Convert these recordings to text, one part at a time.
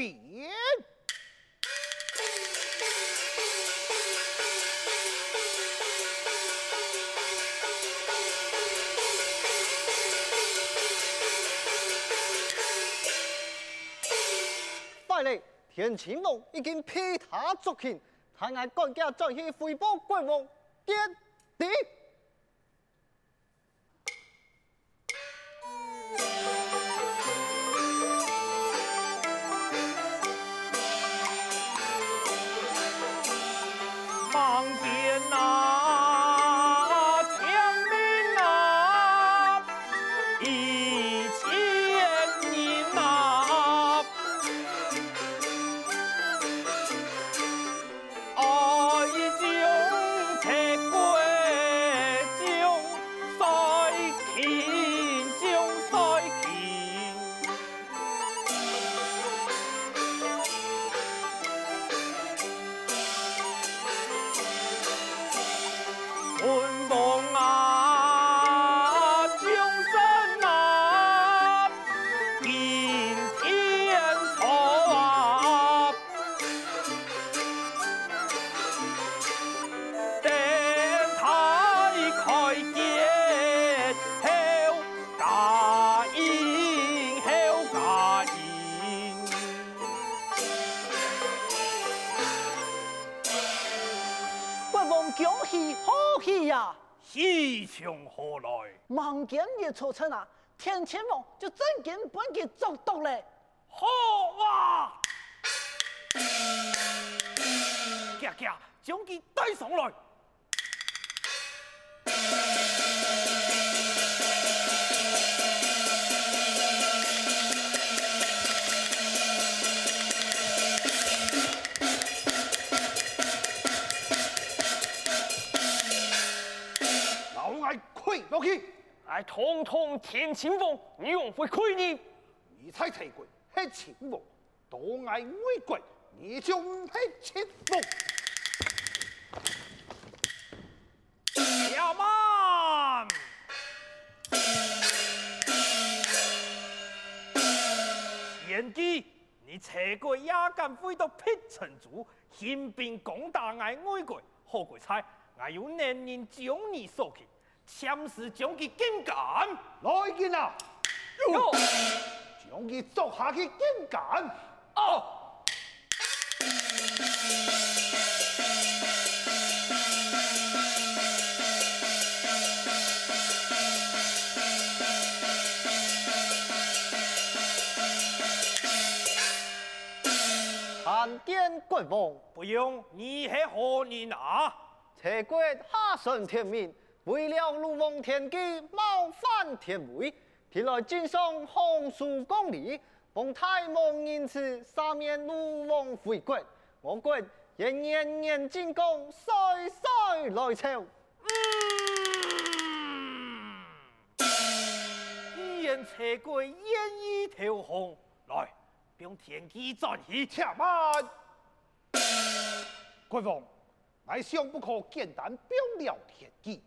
收鞭。快嚟，田青龙已经披他作品，他爱赶家再去回报国王爹地。喜从何来？望见日出城啊，田青龙就真根本给捉到嘞！好哇！家家将佢带上来。老去，哎，通通田青凤，你用会亏你？你才才贵，黑青凤，都爱为贵，你就黑青凤。小曼，贤弟，你才贵也敢飞到辟城住，兴兵攻打爱为贵，好鬼差，我有能人将你收去。枪是将其金干，来见啊！哟，将其捉下去金干。哦，参见国王，不用，你是何人啊？才贵下生天命。为了鲁王田基冒犯天威，前来进送红书公礼，奉太王仁赐赦免鲁王回国。我国仍年年进贡，岁岁来朝。既然车贵愿意投降，来，并田基转移。且慢，国王，我想不可简单表了田基，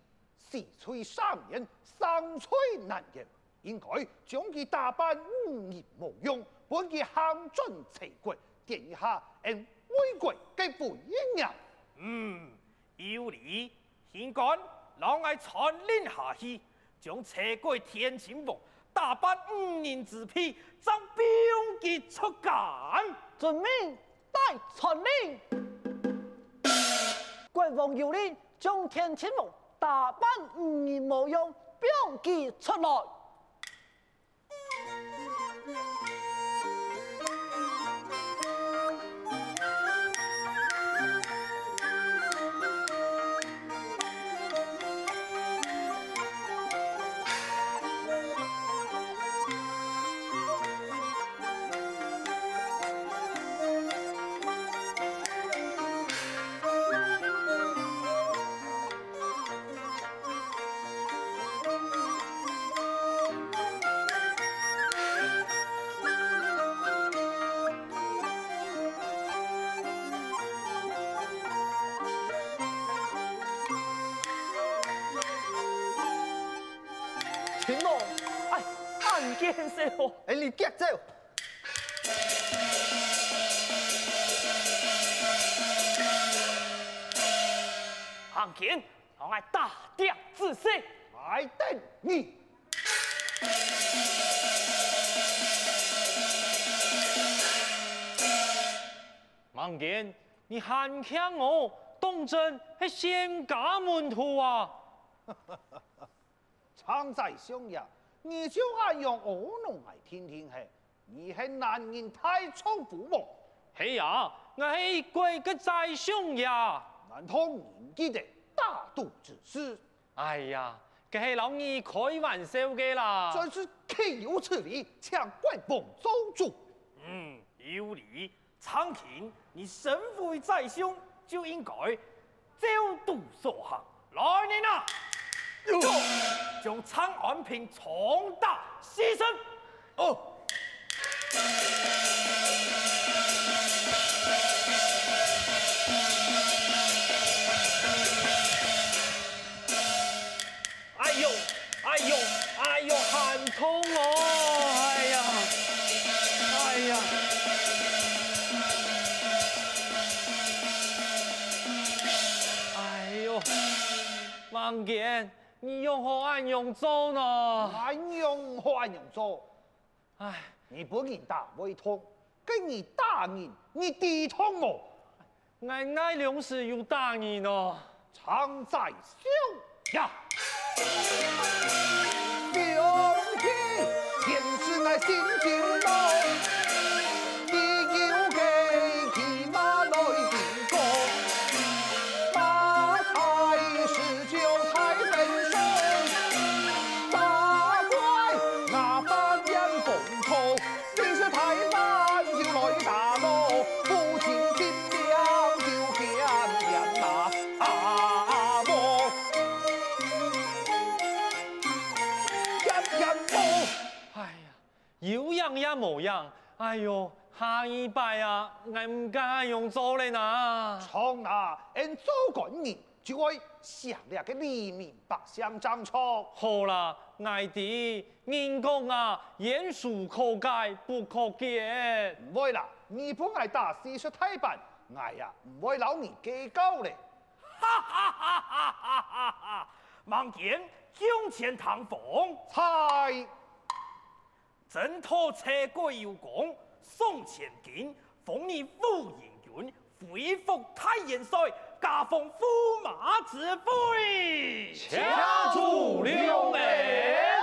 四吹三年，三吹难言，应该将其打扮五年无用，本其行准齐国，殿下按威国给付一年。嗯，有理，现干，老爱传令下去，将车贵田亲王打扮五年之婢，将兵器出干。遵命，待传令。国王有令，将田亲王大班五年无用，兵器出来。看见少，哎，你接走。行见，让我大敌仔细。来等你。孟健你喊强我，当真系仙家门徒啊！常在想呀，你就爱用恶弄来听听嘿，你是男人太粗鲁么？系呀，我系贵个宰相呀！难道年纪的大度之师？哎呀，佢系老二开玩笑嘅啦！真是岂有此理，抢国王做主！嗯，有理。长卿，你身为宰相，就应该照度所行。来人啊！将长安平重大牺牲。哦。哎呦，哎呦，哎呦，喊痛哦！哎呀，哎呀，哎呦，望见你用何安用做呢？安用何安用做？哎，你不认打胃痛，跟你打你，你抵痛哦？俺爱两时有打你呢。常在笑呀，表弟，天是俺心惊有样也无样，哎呦，下一拜啊，俺唔敢用做嘞呐。从那俺做官人，就会想了个黎民百姓长错。好啦，爱弟，人讲啊，言书可改不可见。唔会啦，你不爱打四十太板，爱呀唔会老你计较嘞。哈哈哈哈哈哈哈！望见胸前唐风，猜征讨车过有功，送前进，封你副营军，恢复太元帅，加封驸马之位。家住两眼。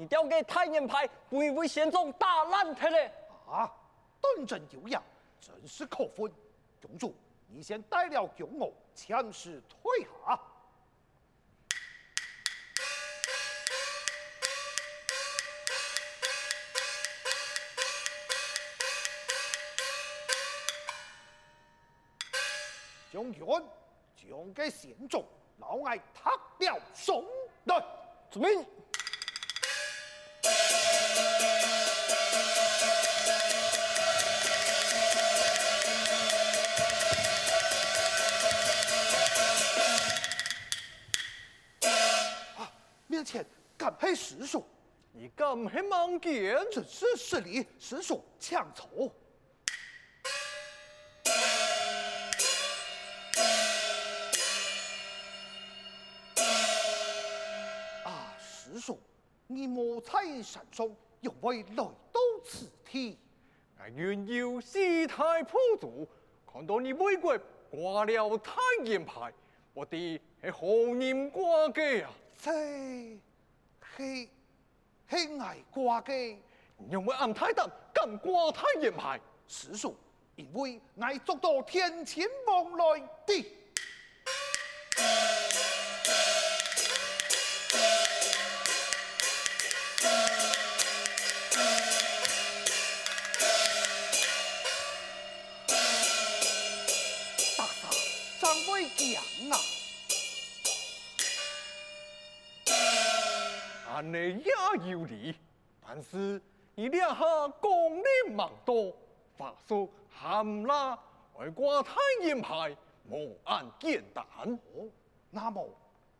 你调给太原派，不会为县中打烂他嘞？啊，断证有样，真是可愤！公主。你先带了弓弩，强势退下。将军，将给县中，老爱踏了送来。遵命。实属，你敢还盲见？这是失礼，实属强丑。啊，实属，你莫才山上，又为来到此地？俺愿有西太破主，看到你为国挂了太原牌，我的是何人挂给啊？这系系爱挂嘅，因为俺太胆敢挂太原牌，实属因为爱捉到天前望来的。大嫂，张伟强啊！你也有理，但是你两下功力蛮多，法术含拉外挂太原牌，无按简单。哦，那么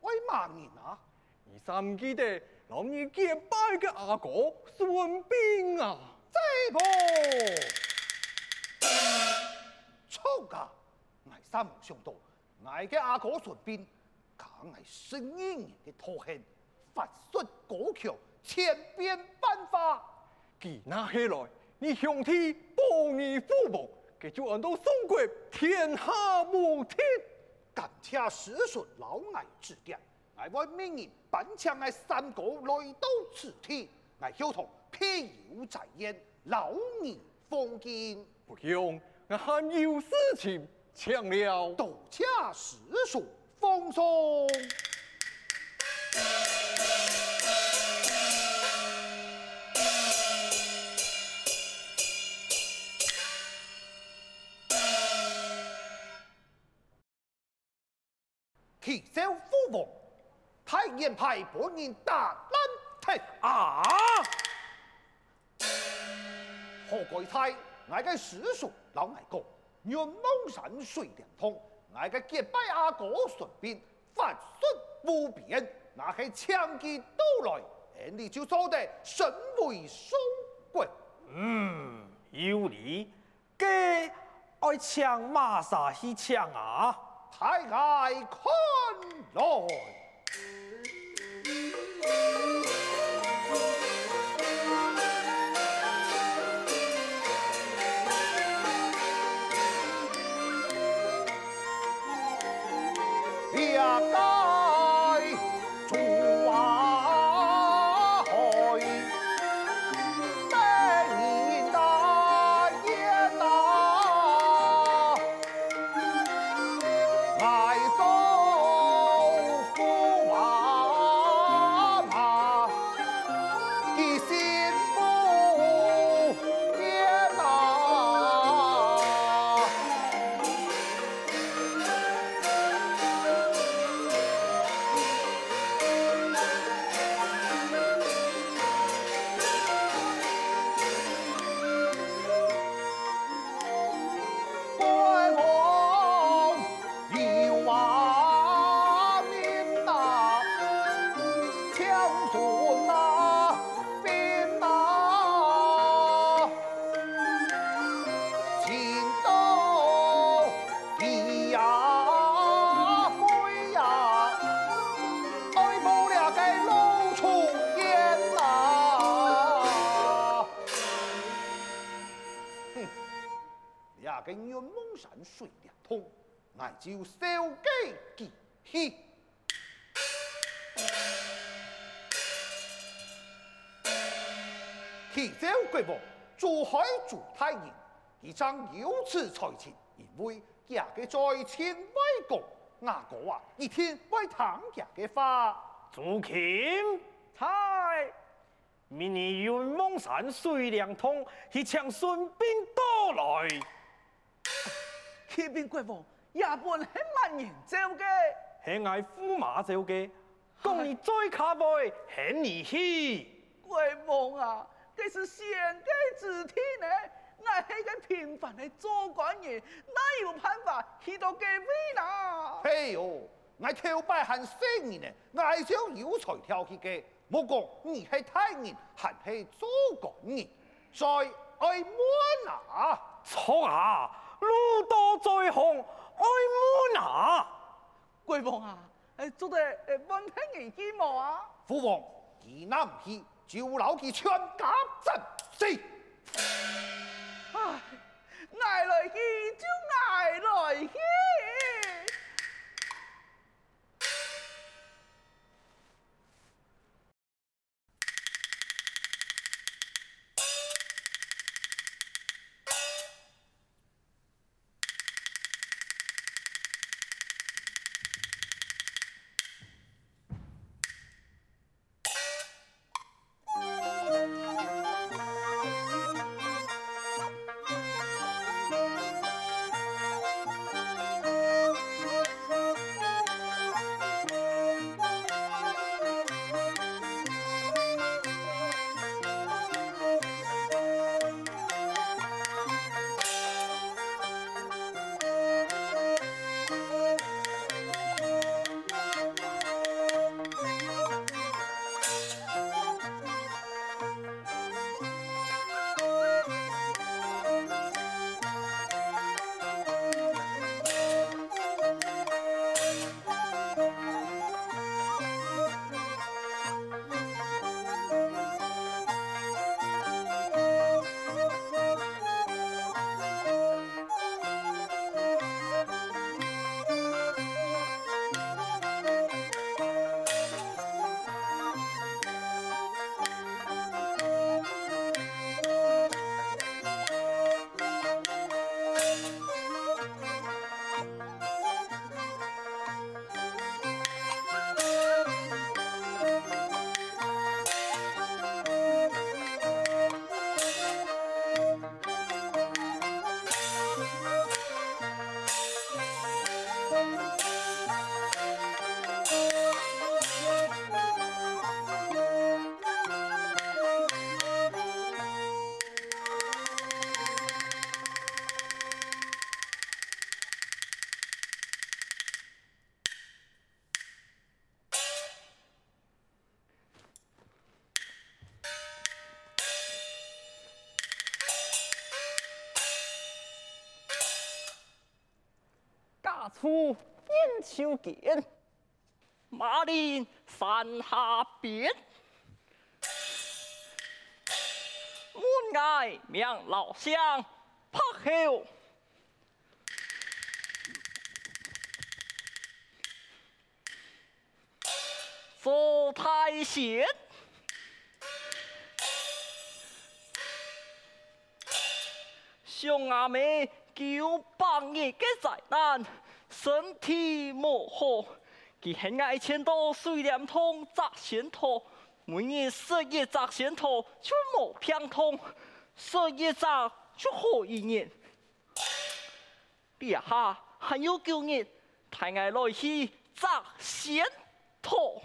为嘛人啊？你三记得老你结拜嘅阿哥孙膑啊？这个错噶，我三无想到，我嘅阿哥孙膑，敢系十二年嘅头衔。法术高强，千变万化。记那起来，你兄弟报你父母，给就按到宋国天下无敌。感谢师叔老爱指点，我为明日扮强爱三国来到此地，我晓得庇佑在焉，老儿奉敬。不用，我还有事情抢了。多谢师叔奉送。启奏父王，太原派本人大难题啊！何贵猜，我嘅师叔老爱公，愿蒙山水连通，我嘅结拜阿哥顺便法术无边，那系强记到来，你就做得神威双贵。嗯，有理，嘅爱抢马啥去抢啊？太爱看看来。嘅愿望山水连通，我就烧鸡记起。启奏国王，珠海朱太爷，一张有此才情，因为家嘅在前外公，阿哥啊，一天为唐家嘅话。朱钦，猜明年云梦山水连通，去请孙膑到来。启禀国王，也本很万人召嘅，系爱驸马召嘅，讲你再卡位，很儿戏。国王啊，这是献计之天呢，我系个平凡的做官人，哪有办法去到这位啦？嘿哟。我头摆还生你呢，我想有才跳起嘅。莫讲你系大人，还系做官人，在爱满啊！错啊，路多在行，爱满啊！国王啊，诶，做得诶，问听你几毛啊？父王，伊那唔去，就留其全家阵死。唉，挨来去就来来去。出燕秋见，马陵山下边，门外명老乡拍后，坐太闲，兄阿妹救帮一个灾难。身体莫好给很爱穿上水凉拖扎线脱每年十月扎线头全部漂通十月扎就好一年别哈还有九月太爱来去扎线头